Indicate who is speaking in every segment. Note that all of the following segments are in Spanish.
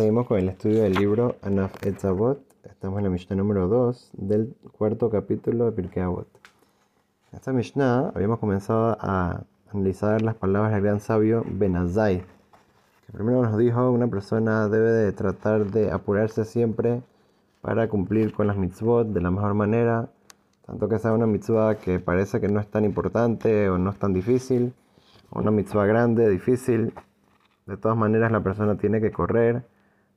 Speaker 1: Seguimos con el estudio del libro Anaf Etzavot. Estamos en la Mishnah número 2 del cuarto capítulo de Pirkei Avot. En esta Mishnah habíamos comenzado a analizar las palabras del gran sabio Benazai, que primero nos dijo una persona debe de tratar de apurarse siempre para cumplir con las mitzvot de la mejor manera, tanto que sea una mitzvah que parece que no es tan importante o no es tan difícil, o una mitzvah grande, difícil, de todas maneras la persona tiene que correr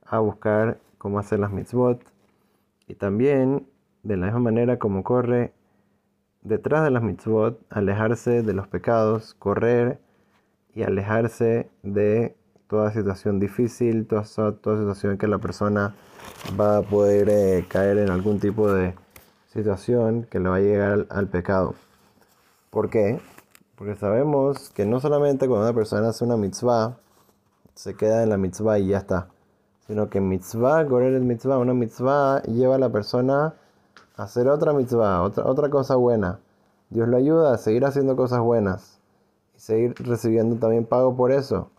Speaker 1: a buscar cómo hacer las mitzvot y también de la misma manera como corre detrás de las mitzvot, alejarse de los pecados, correr y alejarse de toda situación difícil, toda, toda situación que la persona va a poder eh, caer en algún tipo de situación que le va a llegar al, al pecado. ¿Por qué? Porque sabemos que no solamente cuando una persona hace una mitzvah, se queda en la mitzvah y ya está. Sino que mitzvah, correr el mitzvah, una mitzvah lleva a la persona a hacer otra mitzvah, otra, otra cosa buena. Dios lo ayuda a seguir haciendo cosas buenas y seguir recibiendo también pago por eso.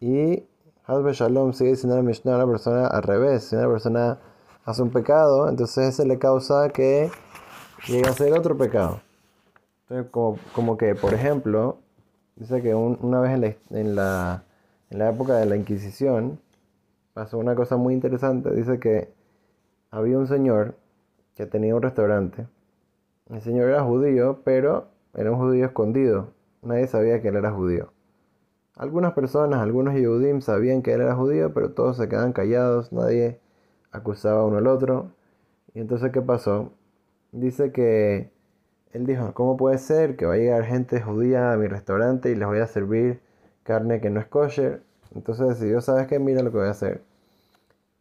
Speaker 1: Y Hazbe Shalom sigue diciendo la Mishnah a la persona al revés. Si una persona hace un pecado, entonces ese le causa que llegue a hacer otro pecado. Entonces, como, como que, por ejemplo, dice que una vez en la, en la en la época de la Inquisición, pasó una cosa muy interesante. Dice que había un señor que tenía un restaurante. El señor era judío, pero era un judío escondido. Nadie sabía que él era judío. Algunas personas, algunos Yehudim sabían que él era judío, pero todos se quedaban callados, nadie acusaba uno al otro. Y entonces, ¿qué pasó? Dice que él dijo, ¿cómo puede ser que va a llegar gente judía a mi restaurante y les voy a servir carne que no es kosher. Entonces decidió, ¿sabes qué? Mira lo que voy a hacer.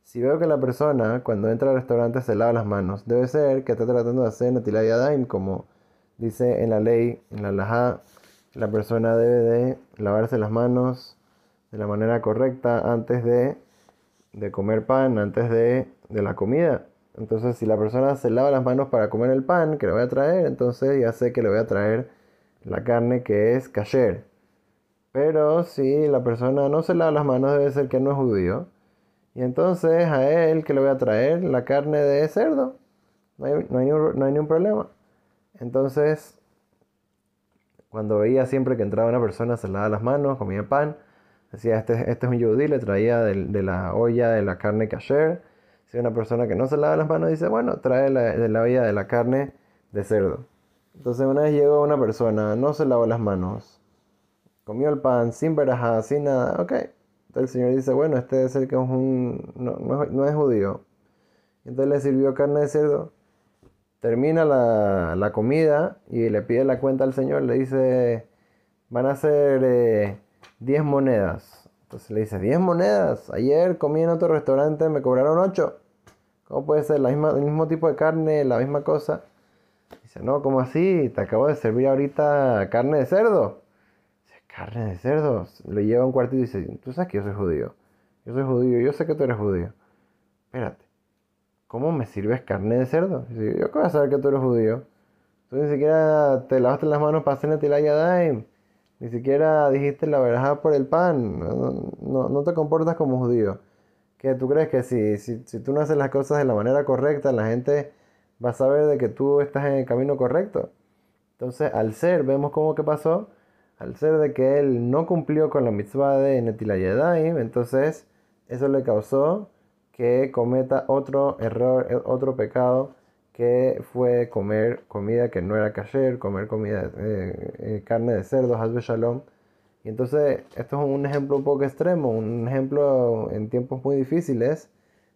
Speaker 1: Si veo que la persona cuando entra al restaurante se lava las manos, debe ser que está tratando de hacer Natilah Yadayim, como dice en la ley, en la laja, la persona debe de lavarse las manos de la manera correcta antes de, de comer pan, antes de, de la comida. Entonces, si la persona se lava las manos para comer el pan que le voy a traer, entonces ya sé que le voy a traer la carne que es kasher. Pero si la persona no se lava las manos, debe ser que no es judío. Y entonces a él que le voy a traer la carne de cerdo. No hay, no hay, no hay ningún problema. Entonces, cuando veía siempre que entraba una persona, se lavaba las manos, comía pan, decía, este, este es un judío, le traía de, la olla de la carne kasher. Si una persona que no se lava las manos, dice, bueno, trae la, de la olla de la carne de cerdo. Entonces una vez llegó una persona, no se lavó las manos, comió el pan sin verajá, sin nada, ok. Entonces el Señor dice, bueno, este debe ser que es un, no, no, no es judío. Entonces le sirvió carne de cerdo. Termina la, la, comida y le pide la cuenta al Señor. Le dice, van a ser eh, 10 monedas. Entonces le dice, 10 monedas. Ayer comí en otro restaurante, me cobraron 8. ¿Cómo puede ser la misma, el mismo tipo de carne, la misma cosa? Dice, no, ¿cómo así? Te acabo de servir ahorita carne de cerdo carne de cerdo. Le lleva a un cuartito y dice, tú sabes que yo soy judío. Yo soy judío, yo sé que tú eres judío. Espérate, ¿cómo me sirves carne de cerdo? Yo voy a saber que tú eres judío. Tú ni siquiera te lavaste las manos para hacer Netilaya Daim. Ni siquiera dijiste la verdad por el pan. No, no, no, te comportas como judío. ¿Que tú crees que si, si, si tú no haces las cosas de la manera correcta, la gente va a saber de que tú estás en el camino correcto? Entonces, al ser, vemos cómo que pasó al ser de que él no cumplió con la mitzvah de Netilayadaim, entonces eso le causó que cometa otro error, eh, otro pecado, que fue comer comida que no era kasher, comer comida, eh, eh, carne de cerdo, hasbe shalom. Y entonces esto es un ejemplo un poco extremo, un ejemplo en tiempos muy difíciles,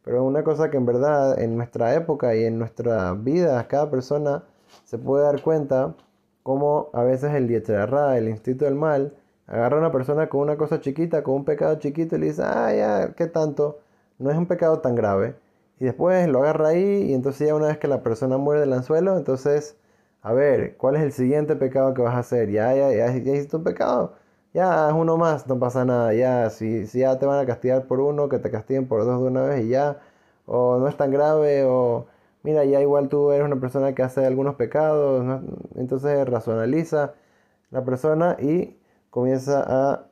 Speaker 1: pero una cosa que en verdad en nuestra época y en nuestra vida cada persona se puede dar cuenta como a veces el Yetzerarra, el instinto del mal, agarra a una persona con una cosa chiquita, con un pecado chiquito y le dice, ah, ya, ¿qué tanto? No es un pecado tan grave. Y después lo agarra ahí y entonces ya una vez que la persona muere del anzuelo, entonces, a ver, ¿cuál es el siguiente pecado que vas a hacer? Ya, ya, ya, ya hiciste un pecado. Ya, es uno más, no pasa nada. Ya, si, si ya te van a castigar por uno, que te castiguen por dos de una vez y ya. O no es tan grave, o mira, ya igual tú eres una persona que hace algunos pecados, entonces racionaliza la persona y comienza a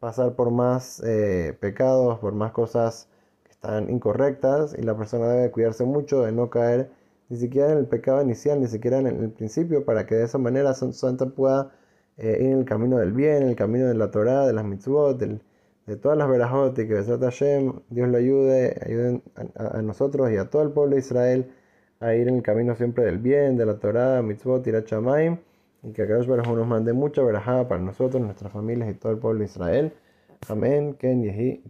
Speaker 1: pasar por más eh, pecados, por más cosas están incorrectas y la persona debe cuidarse mucho de no caer ni siquiera en el pecado inicial, ni siquiera en el principio, para que de esa manera Santa pueda eh, ir en el camino del bien, en el camino de la Torah, de las mitzvot, de todas las verajot que Besat Hashem, Dios le ayude, ayuden a, nosotros y a todo el pueblo de Israel a ir en el camino siempre del bien, de la Torah, mitzvot, irachamayim, y que Akadosh Baruj nos mande mucha verajá para nosotros, nuestras familias y todo el pueblo de Israel. Amén, Ken Yehi.